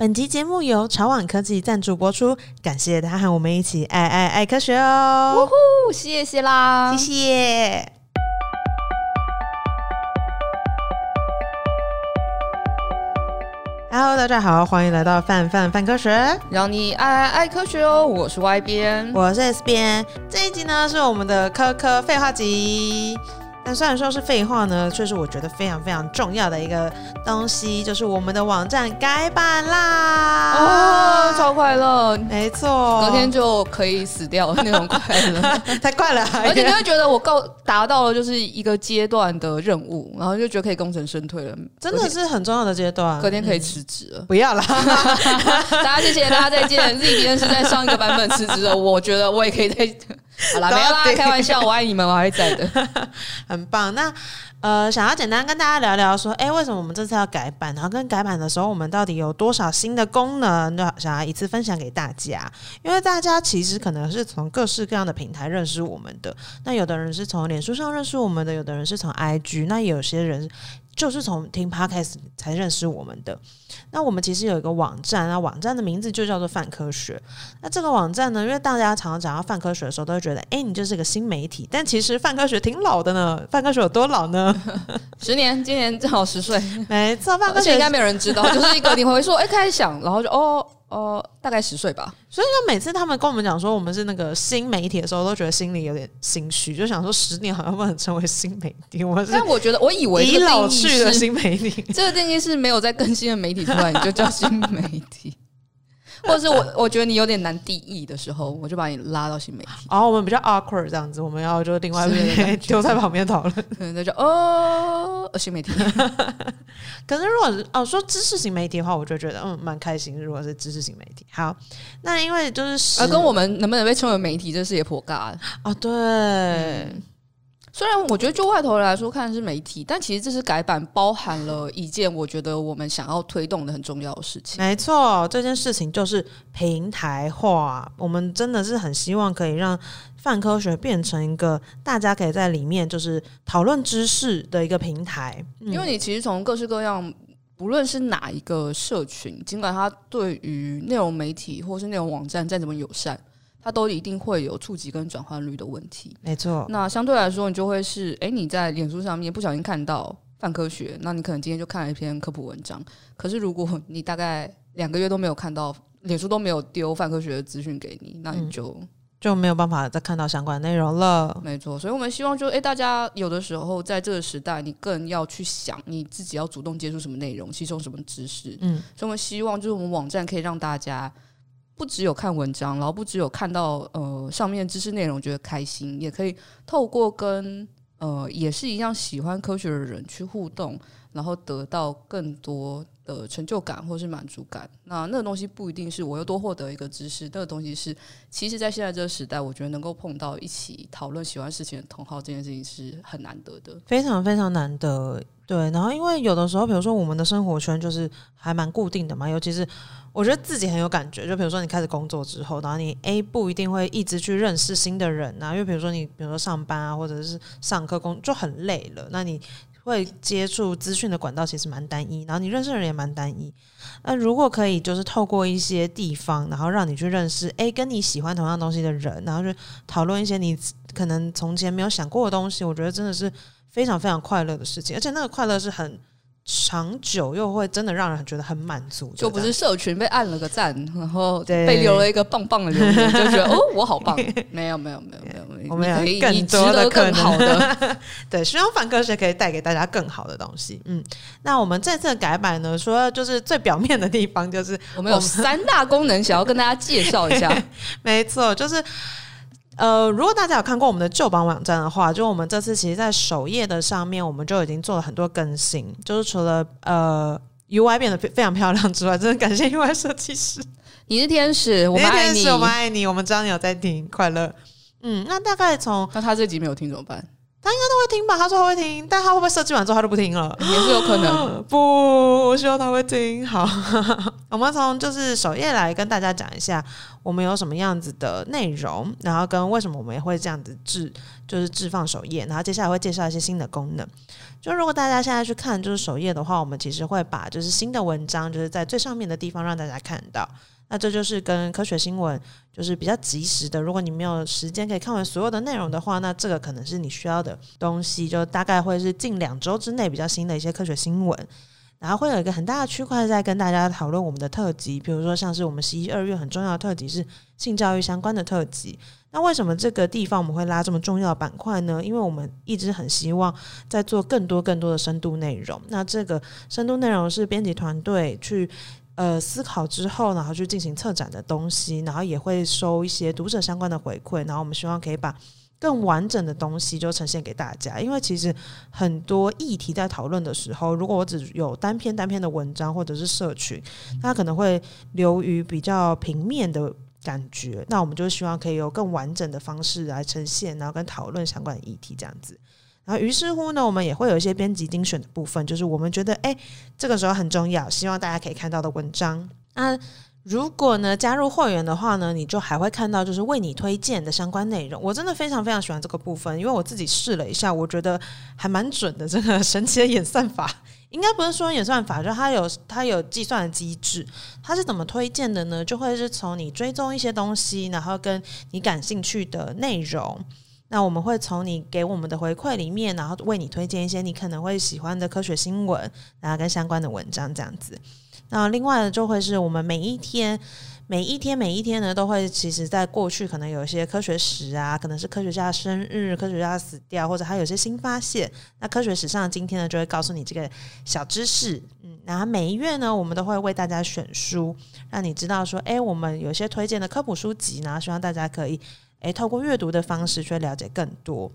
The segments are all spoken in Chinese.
本集节目由潮网科技赞助播出，感谢他和我们一起爱爱爱科学哦！呜呼，谢谢啦，谢谢。Hello，大家好，欢迎来到范范范科学，让你爱爱爱科学哦！我是 Y 编，我是 S 编，这一集呢是我们的科科废话集。但虽然说是废话呢，却是我觉得非常非常重要的一个东西，就是我们的网站改版啦！哦，超快乐，没错，隔天就可以死掉那种快乐，太快了！而且你会觉得我够达到了就是一个阶段的任务，然后就觉得可以功成身退了，真的是很重要的阶段。隔天可以辞职了，嗯、不要了，大家谢谢大家再见。自己边是在上一个版本辞职的，我觉得我也可以再。好了，没有啦，开玩笑，我爱你们，我还在的，很棒。那呃，想要简单跟大家聊聊，说，哎，为什么我们这次要改版？然后跟改版的时候，我们到底有多少新的功能？就想要一次分享给大家。因为大家其实可能是从各式各样的平台认识我们的。那有的人是从脸书上认识我们的，有的人是从 IG，那有些人。就是从听 Podcast 才认识我们的。那我们其实有一个网站，啊网站的名字就叫做泛科学。那这个网站呢，因为大家常常讲到泛科学的时候，都会觉得，哎，你就是个新媒体。但其实泛科学挺老的呢。泛科学有多老呢？十年，今年正好十岁。没错，泛科学应该没有人知道，就是一个你会说，哎，开始想，然后就哦。哦，大概十岁吧。所以，说每次他们跟我们讲说我们是那个新媒体的时候，都觉得心里有点心虚，就想说十年好像不能成为新媒体。我但我觉得，我以为已老去的新媒体，这个定义是没有在更新的媒体出来，你就叫新媒体。或者是我，我觉得你有点难定义的时候，我就把你拉到新媒体。哦，我们比较 awkward 这样子，我们要就另外一边 丢在旁边讨论。那就哦，新媒体。可是如果哦说知识型媒体的话，我就觉得嗯蛮开心。如果是知识型媒体，好，那因为就是呃，跟我们能不能被称为媒体，这事也颇尬哦。对。嗯虽然我觉得就外头来说看是媒体，但其实这是改版包含了一件我觉得我们想要推动的很重要的事情。没错，这件事情就是平台化。我们真的是很希望可以让泛科学变成一个大家可以在里面就是讨论知识的一个平台。嗯、因为你其实从各式各样，不论是哪一个社群，尽管它对于内容媒体或是内容网站再怎么友善。它都一定会有触及跟转换率的问题，没错。那相对来说，你就会是，诶，你在脸书上面不小心看到泛科学，那你可能今天就看了一篇科普文章。可是如果你大概两个月都没有看到，脸书都没有丢泛科学的资讯给你，那你就、嗯、就没有办法再看到相关内容了。没错，所以我们希望就，诶，大家有的时候在这个时代，你更要去想你自己要主动接触什么内容，吸收什么知识。嗯，所以我们希望就是我们网站可以让大家。不只有看文章，然后不只有看到呃上面知识内容觉得开心，也可以透过跟呃也是一样喜欢科学的人去互动，然后得到更多的成就感或是满足感。那那个东西不一定是我又多获得一个知识，那个东西是其实在现在这个时代，我觉得能够碰到一起讨论喜欢事情的同好，这件事情是很难得的，非常非常难得。对，然后因为有的时候，比如说我们的生活圈就是还蛮固定的嘛，尤其是我觉得自己很有感觉。就比如说你开始工作之后，然后你 A 不一定会一直去认识新的人啊，因为比如说你比如说上班啊，或者是上课工就很累了，那你会接触资讯的管道其实蛮单一，然后你认识的人也蛮单一。那如果可以就是透过一些地方，然后让你去认识诶跟你喜欢同样东西的人，然后就讨论一些你可能从前没有想过的东西，我觉得真的是。非常非常快乐的事情，而且那个快乐是很长久，又会真的让人觉得很满足。就不是社群被按了个赞，然后被留了一个棒棒的留言，就觉得 哦，我好棒。没有没有没有没有，我们有更多的更好的。对，希望反科学可以带给大家更好的东西。嗯，那我们这次的改版呢，说就是最表面的地方，就是我们有三大功能，想要跟大家介绍一下。没错，就是。呃，如果大家有看过我们的旧版网站的话，就我们这次其实，在首页的上面，我们就已经做了很多更新。就是除了呃 UI 变得非常漂亮之外，真的感谢 UI 设计师。你是天使，我们天使，我们爱你。我们知道你有在听，快乐。嗯，那大概从那他这集没有听怎么办？他应该都会听吧？他说他会听，但他会不会设计完之后他就不听了？也是有可能。不，我希望他会听。好，我们从就是首页来跟大家讲一下，我们有什么样子的内容，然后跟为什么我们也会这样子制就是置放首页，然后接下来会介绍一些新的功能。就如果大家现在去看就是首页的话，我们其实会把就是新的文章就是在最上面的地方让大家看到。那这就是跟科学新闻就是比较及时的。如果你没有时间可以看完所有的内容的话，那这个可能是你需要的东西。就大概会是近两周之内比较新的一些科学新闻。然后会有一个很大的区块在跟大家讨论我们的特辑，比如说像是我们十一二月很重要的特辑是性教育相关的特辑。那为什么这个地方我们会拉这么重要的板块呢？因为我们一直很希望在做更多更多的深度内容。那这个深度内容是编辑团队去呃思考之后，然后去进行策展的东西，然后也会收一些读者相关的回馈，然后我们希望可以把。更完整的东西就呈现给大家，因为其实很多议题在讨论的时候，如果我只有单篇单篇的文章或者是社群，它可能会流于比较平面的感觉。那我们就希望可以有更完整的方式来呈现，然后跟讨论相关的议题这样子。然后于是乎呢，我们也会有一些编辑精选的部分，就是我们觉得诶，这个时候很重要，希望大家可以看到的文章。那如果呢，加入会员的话呢，你就还会看到就是为你推荐的相关内容。我真的非常非常喜欢这个部分，因为我自己试了一下，我觉得还蛮准的。这个神奇的演算法，应该不是说演算法，就它有它有计算的机制。它是怎么推荐的呢？就会是从你追踪一些东西，然后跟你感兴趣的内容。那我们会从你给我们的回馈里面，然后为你推荐一些你可能会喜欢的科学新闻，然后跟相关的文章这样子。那另外呢，就会是我们每一天、每一天、每一天呢，都会其实在过去可能有一些科学史啊，可能是科学家生日、科学家死掉，或者还有些新发现。那科学史上今天呢，就会告诉你这个小知识。嗯，然后每一月呢，我们都会为大家选书，让你知道说，哎，我们有些推荐的科普书籍呢，希望大家可以哎透过阅读的方式去了解更多。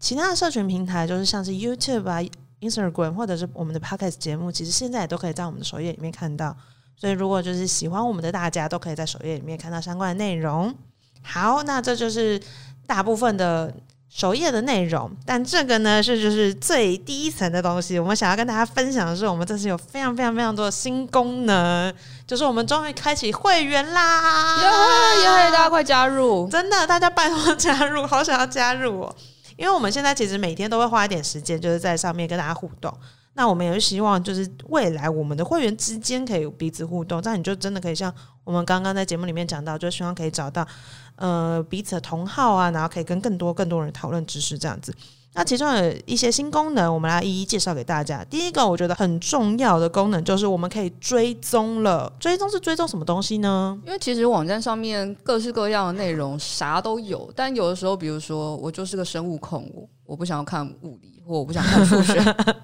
其他的社群平台就是像是 YouTube 啊。Instagram 或者是我们的 Podcast 节目，其实现在也都可以在我们的首页里面看到。所以，如果就是喜欢我们的大家，都可以在首页里面看到相关的内容。好，那这就是大部分的首页的内容。但这个呢，是就是最第一层的东西。我们想要跟大家分享的是，我们这次有非常非常非常多的新功能，就是我们终于开启会员啦！耶耶！大家快加入！真的，大家拜托加入，好想要加入哦。因为我们现在其实每天都会花一点时间，就是在上面跟大家互动。那我们也是希望，就是未来我们的会员之间可以彼此互动，这样你就真的可以像我们刚刚在节目里面讲到，就希望可以找到呃彼此的同好啊，然后可以跟更多更多人讨论知识这样子。那其中有一些新功能，我们来一一介绍给大家。第一个，我觉得很重要的功能就是我们可以追踪了。追踪是追踪什么东西呢？因为其实网站上面各式各样的内容啥都有，但有的时候，比如说我就是个生物控，我不想要看物理。或我不想看数学，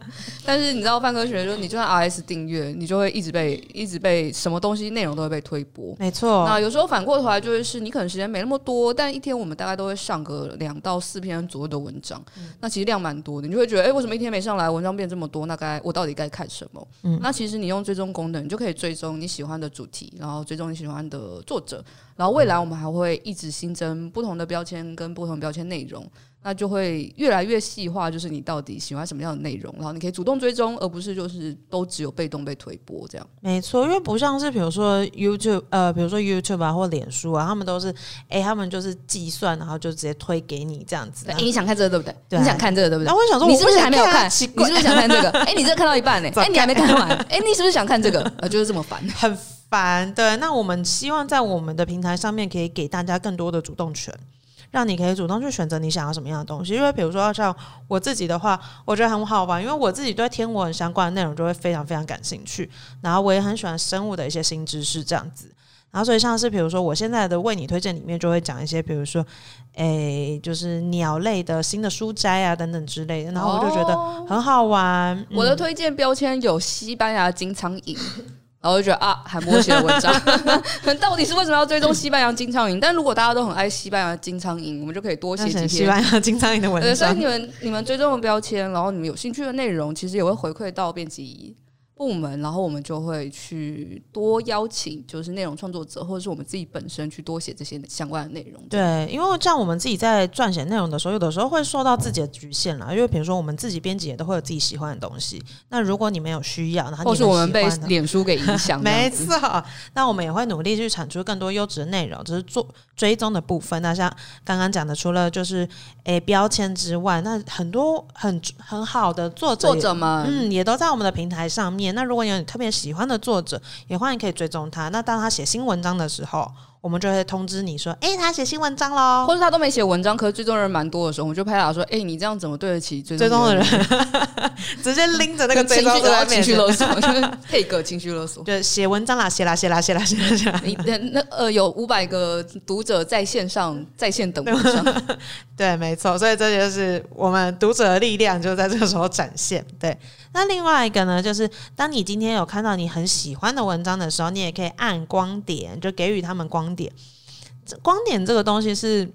但是你知道泛科学，就是你就算 RS 订阅，你就会一直被一直被什么东西内容都会被推播。没错。那有时候反过头来就会是，你可能时间没那么多，但一天我们大概都会上个两到四篇左右的文章，嗯、那其实量蛮多的，你就会觉得，哎、欸，为什么一天没上来，文章变这么多？那该我到底该看什么？嗯。那其实你用追踪功能，你就可以追踪你喜欢的主题，然后追踪你喜欢的作者，然后未来我们还会一直新增不同的标签跟不同标签内容。那就会越来越细化，就是你到底喜欢什么样的内容，然后你可以主动追踪，而不是就是都只有被动被推播这样。没错，因为不像是比如说 YouTube，呃，比如说 YouTube 啊或脸书啊，他们都是，哎，他们就是计算，然后就直接推给你这样子。哎，你想看这个对不对？对，你想看这个对不对？然后我想说，你是不是还没有看？你是不是想看这个？哎，你这看到一半呢？哎，你还没看完？哎，你是不是想看这个？呃，就是这么烦，很烦。对，那我们希望在我们的平台上面可以给大家更多的主动权。让你可以主动去选择你想要什么样的东西，因为比如说像我自己的话，我觉得很好玩，因为我自己对天文相关的内容就会非常非常感兴趣，然后我也很喜欢生物的一些新知识这样子，然后所以像是比如说我现在的为你推荐里面就会讲一些，比如说诶，就是鸟类的新的书斋啊等等之类的，然后我就觉得很好玩。哦嗯、我的推荐标签有西班牙金苍蝇。然后我就觉得啊，还默写的文章，到底是为什么要追踪西班牙金苍蝇？但如果大家都很爱西班牙金苍蝇，我们就可以多写几篇西班牙金苍蝇的文章。所以你们你们追踪的标签，然后你们有兴趣的内容，其实也会回馈到编辑部门，然后我们就会去多邀请，就是内容创作者，或者是我们自己本身去多写这些相关的内容。对，因为像我们自己在撰写内容的时候，有的时候会受到自己的局限啦。因为比如说，我们自己编辑也都会有自己喜欢的东西。那如果你没有需要，然后或是我们被脸书给影响，没错。那我们也会努力去产出更多优质的内容，就是做追踪的部分。那像刚刚讲的，除了就是诶标签之外，那很多很很好的作者，作者们，嗯，也都在我们的平台上面。那如果有你特别喜欢的作者，也欢迎可以追踪他。那当他写新文章的时候，我们就会通知你说：“哎、欸，他写新文章喽。”或者他都没写文章，可是追踪人蛮多的时候，我们就拍他说：“哎、欸，你这样怎么对得起追踪的人？”直接拎着那个 追踪的情绪勒索，就是配个情绪勒索。对，写文章啦，写啦，写啦，写啦，写啦，写啦。你那呃，有五百个读者在线上，在线等文章。对，没错。所以这就是我们读者的力量，就在这个时候展现。对。那另外一个呢，就是当你今天有看到你很喜欢的文章的时候，你也可以按光点，就给予他们光点。光点这个东西是，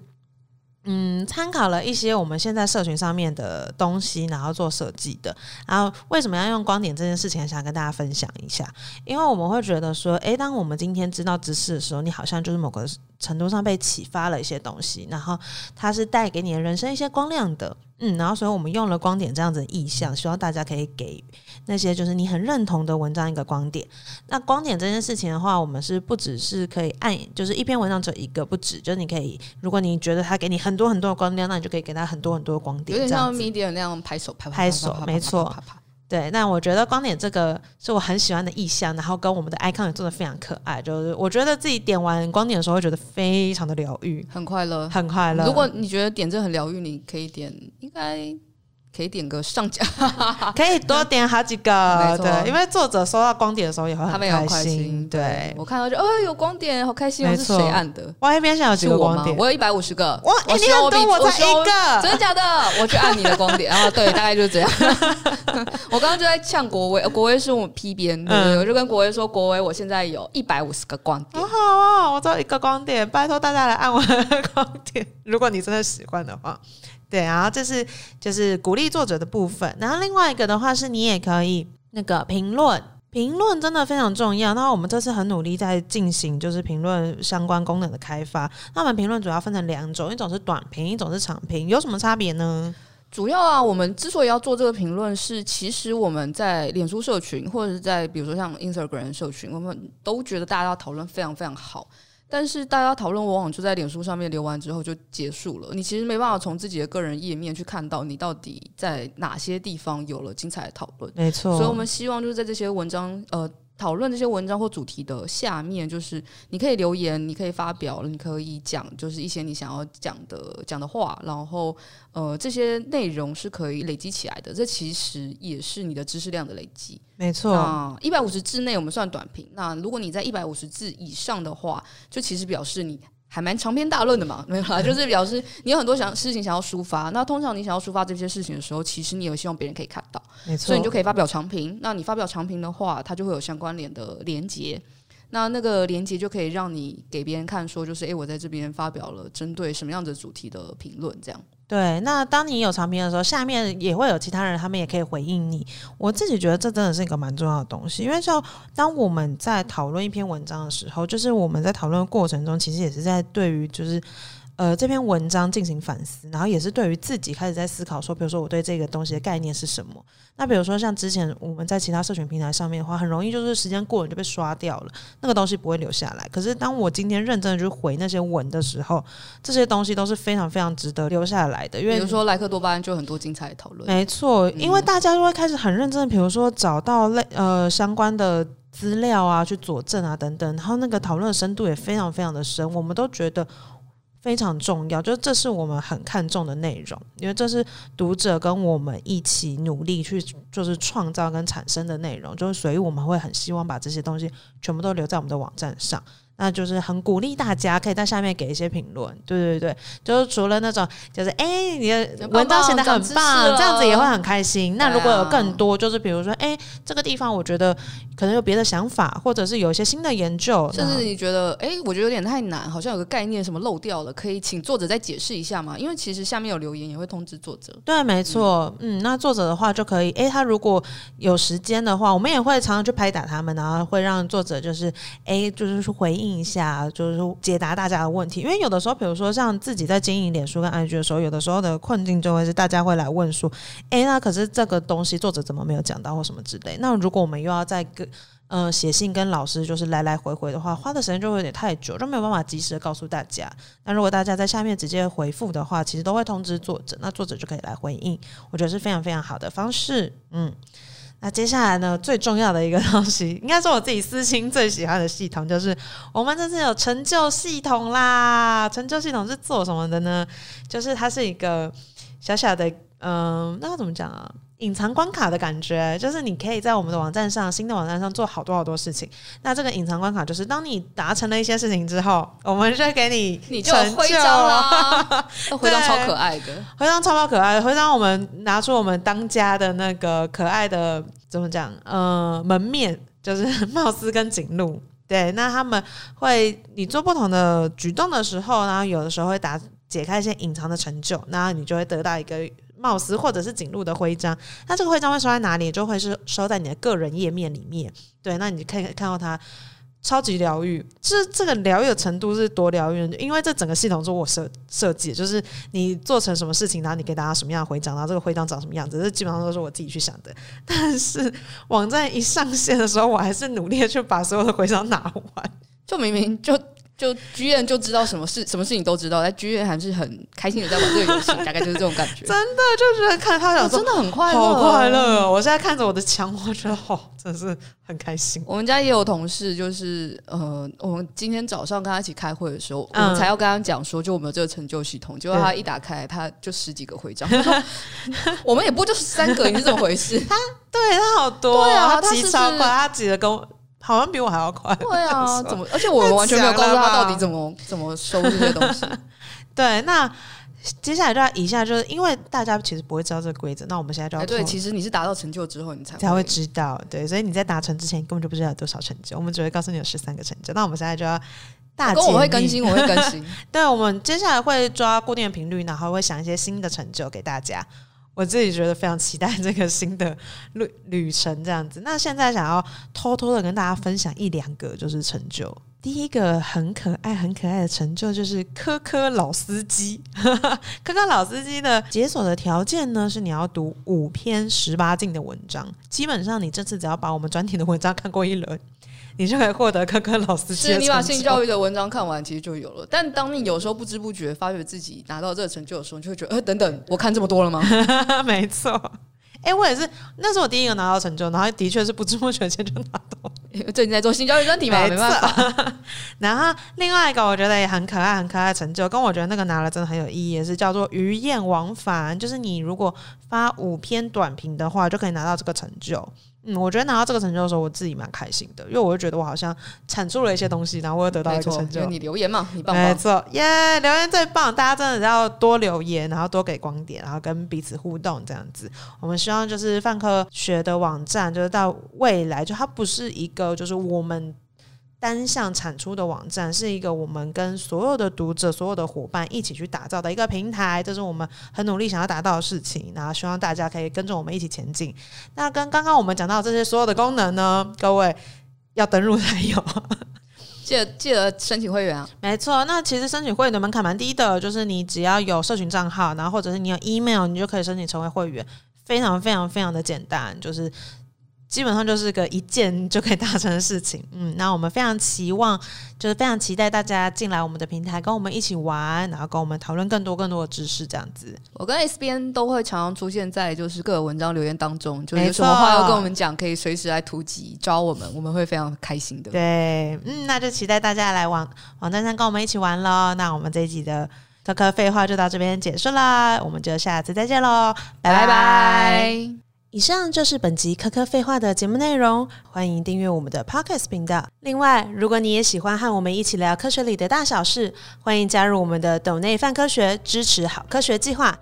嗯，参考了一些我们现在社群上面的东西，然后做设计的。然后为什么要用光点这件事情，想跟大家分享一下？因为我们会觉得说，诶，当我们今天知道知识的时候，你好像就是某个程度上被启发了一些东西，然后它是带给你的人生一些光亮的。嗯，然后所以我们用了光点这样子的意象，希望大家可以给那些就是你很认同的文章一个光点。那光点这件事情的话，我们是不只是可以按，就是一篇文章只有一个，不止，就是你可以，如果你觉得他给你很多很多的光亮，那你就可以给他很多很多的光点，有点像 Medium 那样拍手拍拍手，没错。对，那我觉得光点这个是我很喜欢的意象，然后跟我们的 icon 也做的非常可爱，就是我觉得自己点完光点的时候会觉得非常的疗愈，很快乐，很快乐。如果你觉得点这很疗愈，你可以点，应该。可以点个上架，可以多点好几个，嗯、对，因为作者收到光点的时候也会很开心。他们也很开心，对，我看到就哦有光点，好开心。是谁按的？我那边现在有几个光点？我有一百五十个。哇，你很多，我才一个，真的假的？我去按你的光点，然 后对，大概就是这样。我刚刚就在呛国威，国威是我们 P 编的，嗯、我就跟国威说，国威，我现在有一百五十个光点。好好啊，我只有一个光点，拜托大家来按我的光点，如果你真的喜欢的话。对，然后这是就是鼓励作者的部分，然后另外一个的话是你也可以那个评论，评论真的非常重要。那我们这次很努力在进行就是评论相关功能的开发。那我们评论主要分成两种，一种是短评，一种是长评，有什么差别呢？主要啊，我们之所以要做这个评论，是其实我们在脸书社群或者是在比如说像 Instagram 社群，我们都觉得大家要讨论非常非常好。但是大家讨论往往就在脸书上面留完之后就结束了，你其实没办法从自己的个人页面去看到你到底在哪些地方有了精彩的讨论。没错，所以我们希望就是在这些文章呃。讨论这些文章或主题的下面，就是你可以留言，你可以发表，你可以讲，就是一些你想要讲的讲的话，然后呃，这些内容是可以累积起来的。这其实也是你的知识量的累积。没错，一百五十字内我们算短评，那如果你在一百五十字以上的话，就其实表示你。还蛮长篇大论的嘛，没有啦，就是表示你有很多想事情想要抒发。那通常你想要抒发这些事情的时候，其实你有希望别人可以看到，没错，所以你就可以发表长评。那你发表长评的话，它就会有相关联的连接。那那个连接就可以让你给别人看，说就是诶，我在这边发表了针对什么样子主题的评论，这样。对，那当你有长评的时候，下面也会有其他人，他们也可以回应你。我自己觉得这真的是一个蛮重要的东西，因为像当我们在讨论一篇文章的时候，就是我们在讨论的过程中，其实也是在对于就是。呃，这篇文章进行反思，然后也是对于自己开始在思考说，比如说我对这个东西的概念是什么？那比如说像之前我们在其他社群平台上面的话，很容易就是时间过了就被刷掉了，那个东西不会留下来。可是当我今天认真的去回那些文的时候，这些东西都是非常非常值得留下来的。因为比如说莱克多巴胺就很多精彩的讨论，没错，因为大家就会开始很认真的，比如说找到类呃相关的资料啊，去佐证啊等等，然后那个讨论的深度也非常非常的深，我们都觉得。非常重要，就是这是我们很看重的内容，因为这是读者跟我们一起努力去就是创造跟产生的内容，就是所以我们会很希望把这些东西全部都留在我们的网站上。那就是很鼓励大家可以在下面给一些评论。对对对，就是除了那种就是哎、欸，你的文章写的很棒，这样子也会很开心。那如果有更多，就是比如说哎、欸，这个地方我觉得可能有别的想法，或者是有一些新的研究，甚至你觉得哎、欸，我觉得有点太难，好像有个概念什么漏掉了，可以请作者再解释一下吗？因为其实下面有留言也会通知作者。对，没错，嗯，嗯，那作者的话就可以，哎、欸，他如果有时间的话，我们也会常常去拍打他们，然后会让作者就是哎、欸，就是去回应一下，就是解答大家的问题。因为有的时候，比如说像自己在经营脸书跟 IG 的时候，有的时候的困境就会是大家会来问说，哎、欸，那可是这个东西作者怎么没有讲到或什么之类。那如果我们又要再跟呃写信跟老师就是来来回回的话，花的时间就会有点太久，就没有办法及时的告诉大家。那如果大家在下面直接回复的话，其实都会通知作者，那作者就可以来回应。我觉得是非常非常好的方式。嗯。那接下来呢，最重要的一个东西，应该是我自己私心最喜欢的系统，就是我们这次有成就系统啦。成就系统是做什么的呢？就是它是一个小小的，嗯、那要怎么讲啊？隐藏关卡的感觉，就是你可以在我们的网站上，新的网站上做好多好多事情。那这个隐藏关卡就是，当你达成了一些事情之后，我们就给你你就徽章啦。徽章超可爱的，徽章超超可爱的。徽章我们拿出我们当家的那个可爱的，怎么讲？呃，门面就是貌似跟景路。对，那他们会你做不同的举动的时候，然后有的时候会打解开一些隐藏的成就，那你就会得到一个。貌似或者是景路的徽章，那这个徽章会收在哪里？就会是收在你的个人页面里面。对，那你可以看到它超级疗愈。这这个疗愈的程度是多疗愈？因为这整个系统是我设设计，就是你做成什么事情，然后你给大家什么样的徽章，然后这个徽章长什么样子，这基本上都是我自己去想的。但是网站一上线的时候，我还是努力的去把所有的徽章拿完，就明明就。就剧院就知道什么事，什么事情都知道，在剧院还是很开心的在玩这个游戏，大概就是这种感觉。真的就觉得看他俩真的很快乐，好快乐哦！我现在看着我的墙，我觉得哦，真的是很开心。我们家也有同事，就是呃，我们今天早上跟他一起开会的时候，嗯、我们才要跟他讲说，就我们有这个成就系统，结果他一打开，他就十几个徽章。我们也不就是三个，你是怎么回事？他对他好多，对啊，他挤超快，他挤的跟。好像比我还要快。对啊，怎么？而且我们完全没有告诉他到底怎么怎么收这些东西。对，那接下来就要以下，就是因为大家其实不会知道这个规则，那我们现在就要、欸、对，其实你是达到成就之后，你才会才会知道。对，所以你在达成之前，根本就不知道有多少成就。我们只会告诉你有十三个成就。那我们现在就要大，跟我会更新，我会更新。对，我们接下来会抓固定的频率，然后会想一些新的成就给大家。我自己觉得非常期待 这个新的旅旅程，这样子。那现在想要偷偷的跟大家分享一两个，就是成就。第一个很可爱、很可爱的成就，就是科科老司机。科科老司机的解锁的条件呢，是你要读五篇十八禁的文章。基本上，你这次只要把我们专题的文章看过一轮。你就可以获得科科老师。是，你把性教育的文章看完，其实就有了。但当你有时候不知不觉发觉自己拿到这个成就的时候，你就会觉得，呃，等等，我看这么多了吗？没错，哎、欸，我也是，那是我第一个拿到成就，然后的确是不知不觉间就拿到。最近在做性教育专题嘛，没办法。然后另外一个我觉得也很可爱、很可爱的成就，跟我觉得那个拿了真的很有意义，也是叫做鱼雁往返。就是你如果发五篇短评的话，就可以拿到这个成就。嗯，我觉得拿到这个成就的时候，我自己蛮开心的，因为我会觉得我好像产出了一些东西，然后我又得到一个成就。你留言嘛，你棒棒。没错，耶、yeah，留言最棒！大家真的要多留言，然后多给光点，然后跟彼此互动，这样子。我们希望就是泛科学的网站，就是到未来，就它不是一个就是我们。单向产出的网站是一个我们跟所有的读者、所有的伙伴一起去打造的一个平台，这是我们很努力想要达到的事情。然后希望大家可以跟着我们一起前进。那跟刚刚我们讲到这些所有的功能呢，各位要登录才有，记得记得申请会员啊。没错，那其实申请会员的门槛蛮低的，就是你只要有社群账号，然后或者是你有 email，你就可以申请成为会员，非常非常非常的简单，就是。基本上就是个一键就可以达成的事情，嗯，那我们非常期望，就是非常期待大家进来我们的平台，跟我们一起玩，然后跟我们讨论更多更多的知识，这样子。我跟 S 编都会常常出现在就是各个文章留言当中，就是有什么话要跟我们讲，可以随时来突击招我们，我们会非常开心的。对，嗯，那就期待大家来网网站上跟我们一起玩喽。那我们这一集的特科废话就到这边结束啦，我们就下次再见喽。拜拜。以上就是本集科科废话的节目内容，欢迎订阅我们的 Podcast 频道。另外，如果你也喜欢和我们一起聊科学里的大小事，欢迎加入我们的斗内泛科学支持好科学计划。